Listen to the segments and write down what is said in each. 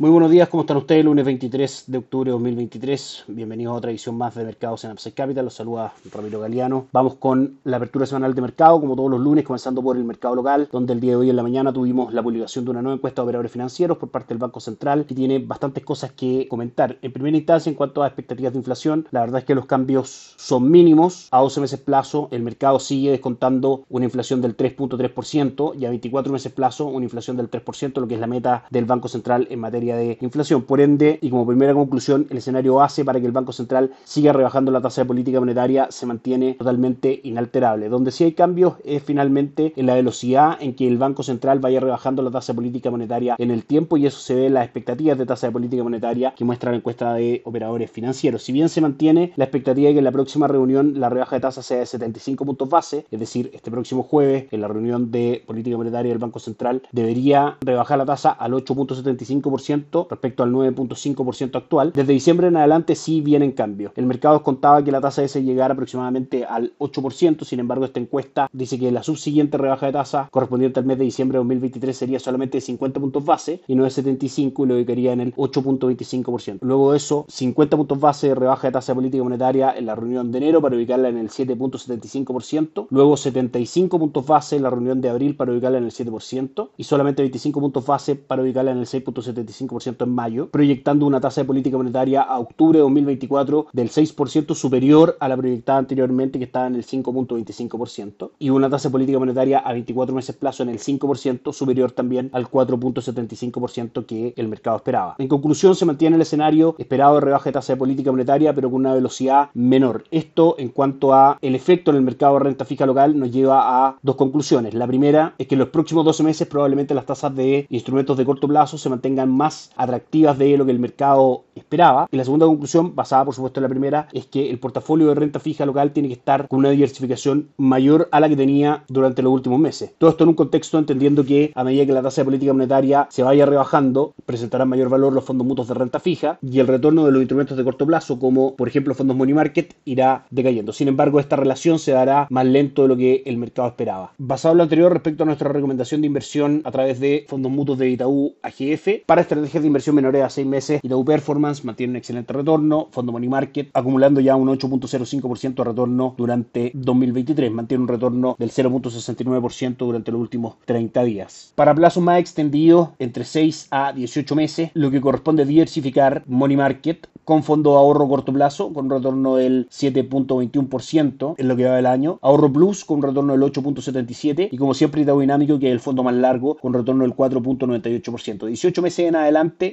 Muy buenos días, ¿cómo están ustedes? Lunes 23 de octubre de 2023. Bienvenidos a otra edición más de Mercados en Upside Capital. Los saluda Ramiro Galeano. Vamos con la apertura semanal de mercado, como todos los lunes, comenzando por el mercado local, donde el día de hoy en la mañana tuvimos la publicación de una nueva encuesta de operadores financieros por parte del Banco Central, que tiene bastantes cosas que comentar. En primera instancia, en cuanto a expectativas de inflación, la verdad es que los cambios son mínimos. A 12 meses plazo, el mercado sigue descontando una inflación del 3.3% y a 24 meses plazo, una inflación del 3%, lo que es la meta del Banco Central en materia de inflación. Por ende, y como primera conclusión, el escenario hace para que el Banco Central siga rebajando la tasa de política monetaria se mantiene totalmente inalterable. Donde sí hay cambios es finalmente en la velocidad en que el Banco Central vaya rebajando la tasa de política monetaria en el tiempo y eso se ve en las expectativas de tasa de política monetaria que muestra la encuesta de operadores financieros. Si bien se mantiene la expectativa de que en la próxima reunión la rebaja de tasa sea de 75 puntos base, es decir, este próximo jueves en la reunión de política monetaria del Banco Central debería rebajar la tasa al 8.75% respecto al 9.5% actual. Desde diciembre en adelante sí vienen cambios. El mercado contaba que la tasa S llegara aproximadamente al 8%, sin embargo esta encuesta dice que la subsiguiente rebaja de tasa correspondiente al mes de diciembre de 2023 sería solamente de 50 puntos base y no de 75 y lo ubicaría en el 8.25%. Luego de eso, 50 puntos base de rebaja de tasa política monetaria en la reunión de enero para ubicarla en el 7.75%, luego 75 puntos base en la reunión de abril para ubicarla en el 7% y solamente 25 puntos base para ubicarla en el 6.75% en mayo, proyectando una tasa de política monetaria a octubre de 2024 del 6% superior a la proyectada anteriormente que estaba en el 5.25% y una tasa de política monetaria a 24 meses plazo en el 5% superior también al 4.75% que el mercado esperaba. En conclusión, se mantiene el escenario esperado de rebaja de tasa de política monetaria pero con una velocidad menor. Esto en cuanto a el efecto en el mercado de renta fija local nos lleva a dos conclusiones. La primera es que en los próximos 12 meses probablemente las tasas de instrumentos de corto plazo se mantengan más atractivas de lo que el mercado esperaba. Y la segunda conclusión, basada por supuesto en la primera, es que el portafolio de renta fija local tiene que estar con una diversificación mayor a la que tenía durante los últimos meses. Todo esto en un contexto entendiendo que a medida que la tasa de política monetaria se vaya rebajando, presentarán mayor valor los fondos mutuos de renta fija y el retorno de los instrumentos de corto plazo, como por ejemplo fondos money market, irá decayendo. Sin embargo, esta relación se dará más lento de lo que el mercado esperaba. Basado en lo anterior respecto a nuestra recomendación de inversión a través de fondos mutuos de Itaú AGF para estrategias de inversión menores a 6 meses, Itaú Performance mantiene un excelente retorno, Fondo Money Market acumulando ya un 8.05% de retorno durante 2023, mantiene un retorno del 0.69% durante los últimos 30 días. Para plazos más extendidos, entre 6 a 18 meses, lo que corresponde diversificar Money Market con fondo ahorro corto plazo, con un retorno del 7.21% en lo que va del año. Ahorro Plus con un retorno del 8.77% y como siempre Itaú Dinámico, que es el fondo más largo, con retorno del 4.98%. 18 meses en adelante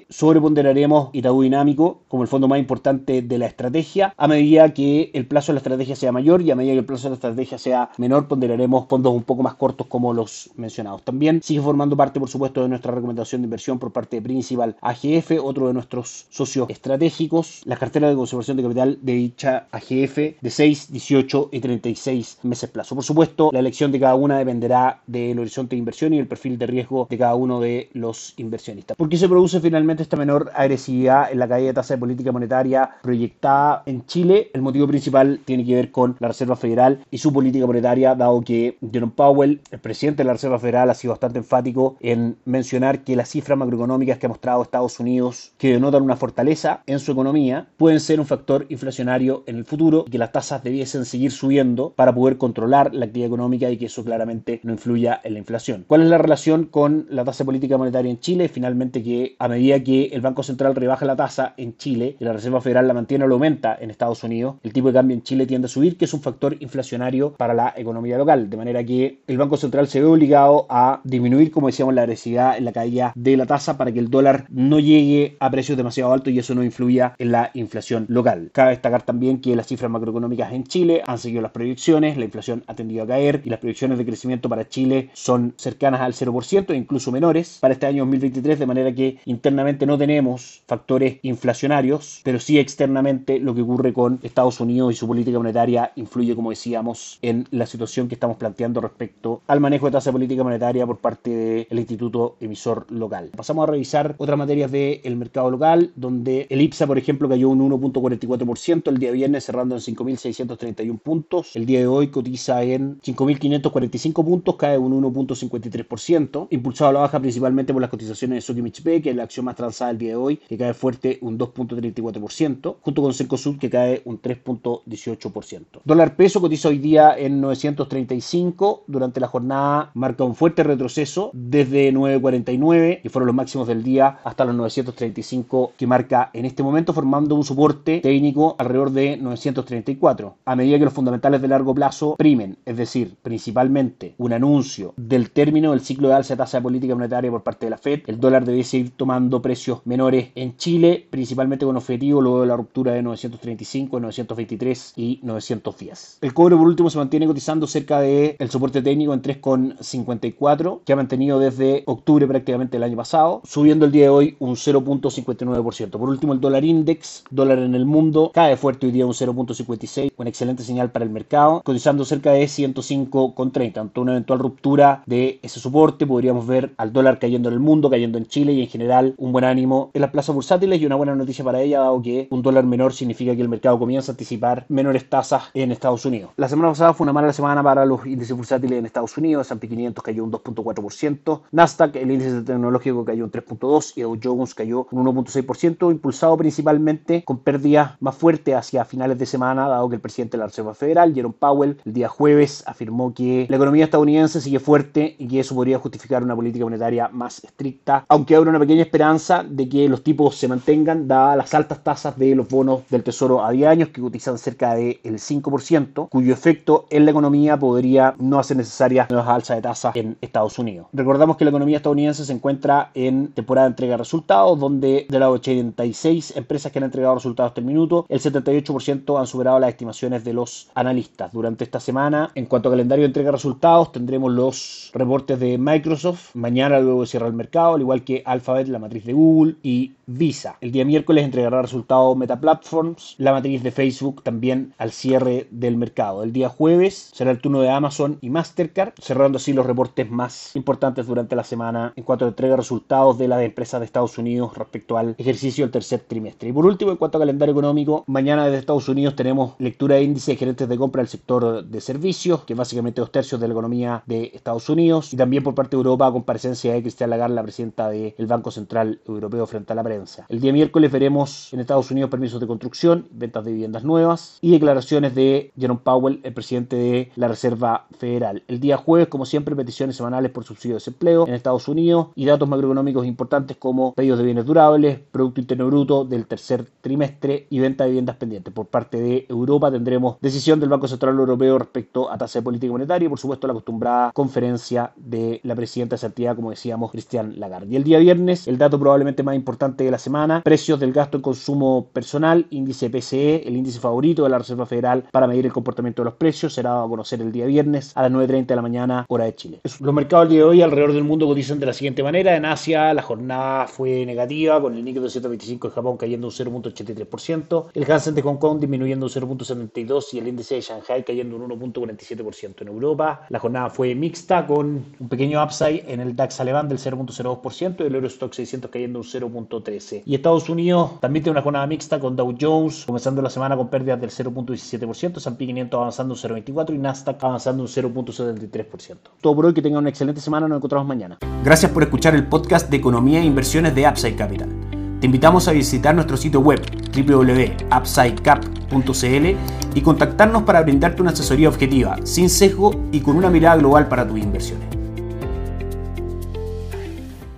sobreponderaremos Itaú Dinámico como el fondo más importante de la estrategia. A medida que el plazo de la estrategia sea mayor y a medida que el plazo de la estrategia sea menor, ponderaremos fondos un poco más cortos como los mencionados. También sigue formando parte, por supuesto, de nuestra recomendación de inversión por parte de Principal AGF, otro de nuestros socios estratégicos las carteras de conservación de capital de dicha AGF de 6, 18 y 36 meses plazo. Por supuesto, la elección de cada una dependerá del horizonte de inversión y el perfil de riesgo de cada uno de los inversionistas. ¿Por qué se produce finalmente esta menor agresividad en la caída de tasa de política monetaria proyectada en Chile? El motivo principal tiene que ver con la Reserva Federal y su política monetaria, dado que Jerome Powell, el presidente de la Reserva Federal, ha sido bastante enfático en mencionar que las cifras macroeconómicas que ha mostrado Estados Unidos, que denotan una fortaleza en su economía, pueden ser un factor inflacionario en el futuro y que las tasas debiesen seguir subiendo para poder controlar la actividad económica y que eso claramente no influya en la inflación. ¿Cuál es la relación con la tasa política monetaria en Chile? Finalmente que a medida que el Banco Central rebaja la tasa en Chile y la Reserva Federal la mantiene o la aumenta en Estados Unidos, el tipo de cambio en Chile tiende a subir, que es un factor inflacionario para la economía local, de manera que el Banco Central se ve obligado a disminuir, como decíamos, la agresividad en la caída de la tasa para que el dólar no llegue a precios demasiado altos y eso no influya en la inflación local. Cabe destacar también que las cifras macroeconómicas en Chile han seguido las proyecciones, la inflación ha tendido a caer y las proyecciones de crecimiento para Chile son cercanas al 0% e incluso menores para este año 2023, de manera que internamente no tenemos factores inflacionarios, pero sí externamente lo que ocurre con Estados Unidos y su política monetaria influye, como decíamos, en la situación que estamos planteando respecto al manejo de tasa de política monetaria por parte del Instituto Emisor Local. Pasamos a revisar otras materias del mercado local, donde el IPSA, por ejemplo, cayó un 1.44% el día viernes, cerrando en 5.631 puntos. El día de hoy cotiza en 5.545 puntos, cae un 1.53%, impulsado a la baja principalmente por las cotizaciones de Sokimich que la acción más transada el día de hoy, que cae fuerte un 2.34%, junto con Cencosud, que cae un 3.18%. Dólar peso cotiza hoy día en 935, durante la jornada marca un fuerte retroceso desde 9.49, que fueron los máximos del día, hasta los 935 que marca en este momento, formando un soporte técnico alrededor de 934. A medida que los fundamentales de largo plazo primen, es decir, principalmente un anuncio del término del ciclo de alza de tasa de política monetaria por parte de la Fed, el dólar debe seguir tomando precios menores en Chile, principalmente con objetivo luego de la ruptura de 935, 923 y 910. El cobre por último se mantiene cotizando cerca del el soporte técnico en 3,54 que ha mantenido desde octubre prácticamente el año pasado, subiendo el día de hoy un 0.59%. Por último el dólar index, dólar en el mundo, cae fuerte hoy día un 0.56, una excelente señal para el mercado, cotizando cerca de 105,30. Ante una eventual ruptura de ese soporte podríamos ver al dólar cayendo en el mundo, cayendo en Chile y en general un buen ánimo. En las plazas bursátiles y una buena noticia para ella, dado que un dólar menor significa que el mercado comienza a anticipar menores tasas en Estados Unidos. La semana pasada fue una mala semana para los índices bursátiles en Estados Unidos, S&P 500 cayó un 2.4%, Nasdaq, el índice tecnológico cayó un 3.2% y Dow Jones cayó un 1.6%, impulsado principalmente con pérdidas más fuertes hacia finales de semana, dado que el presidente de la Reserva Federal, Jerome Powell, el día jueves afirmó que la economía estadounidense sigue fuerte y que eso podría justificar una política monetaria más estricta, aunque abre una pequeña esperanza de que los tipos se mantengan, dadas las altas tasas de los bonos del Tesoro a 10 años, que cotizan cerca del 5%, cuyo efecto en la economía podría no hacer necesarias nuevas alzas de tasas en Estados Unidos. Recordamos que la economía estadounidense se encuentra en temporada de entrega de resultados, donde de las 86 empresas que han entregado resultados hasta el minuto, el 78% han superado las estimaciones de los analistas. Durante esta semana, en cuanto a calendario de entrega de resultados, tendremos los reportes de Microsoft, mañana luego cierra el mercado, al igual que Alphabet, matriz de Google y Visa. El día miércoles entregará resultados Meta Platforms, la matriz de Facebook también al cierre del mercado. El día jueves será el turno de Amazon y Mastercard, cerrando así los reportes más importantes durante la semana en cuanto a entrega de resultados de las empresas de Estados Unidos respecto al ejercicio del tercer trimestre. Y por último, en cuanto a calendario económico, mañana desde Estados Unidos tenemos lectura de índice de gerentes de compra del sector de servicios, que básicamente dos tercios de la economía de Estados Unidos, y también por parte de Europa, con presencia de Cristian Lagarde, la presidenta del Banco Central Europeo frente a la prensa. El día miércoles veremos en Estados Unidos permisos de construcción, ventas de viviendas nuevas y declaraciones de Jerome Powell, el presidente de la Reserva Federal. El día jueves, como siempre, peticiones semanales por subsidio de desempleo en Estados Unidos y datos macroeconómicos importantes como pedidos de bienes durables, Producto Interno Bruto del tercer trimestre y venta de viviendas pendientes. Por parte de Europa tendremos decisión del Banco Central Europeo respecto a tasa de política monetaria y por supuesto la acostumbrada conferencia de la presidenta de esa como decíamos, Cristian Lagarde. Y el día viernes, el dato probablemente más importante de la semana, precios del gasto en consumo personal, índice PCE, el índice favorito de la Reserva Federal para medir el comportamiento de los precios, será a conocer el día viernes a las 9.30 de la mañana, hora de Chile. Los mercados el día de hoy alrededor del mundo cotizan de la siguiente manera. En Asia la jornada fue negativa, con el Nikkei 225 de Japón cayendo un 0.83%, el Hansen de Hong Kong disminuyendo un 0.72% y el índice de Shanghai cayendo un 1.47%. En Europa la jornada fue mixta, con un pequeño upside en el DAX alemán del 0.02% y el Eurostock 600 cayendo un 0.13%. Y Estados Unidos también tiene una jornada mixta con Dow Jones comenzando la semana con pérdidas del 0.17%, S&P 500 avanzando un 0.24% y Nasdaq avanzando un 0.73%. Todo por hoy, que tengan una excelente semana, nos encontramos mañana. Gracias por escuchar el podcast de Economía e Inversiones de Upside Capital. Te invitamos a visitar nuestro sitio web www.upsidecap.cl y contactarnos para brindarte una asesoría objetiva, sin sesgo y con una mirada global para tus inversiones.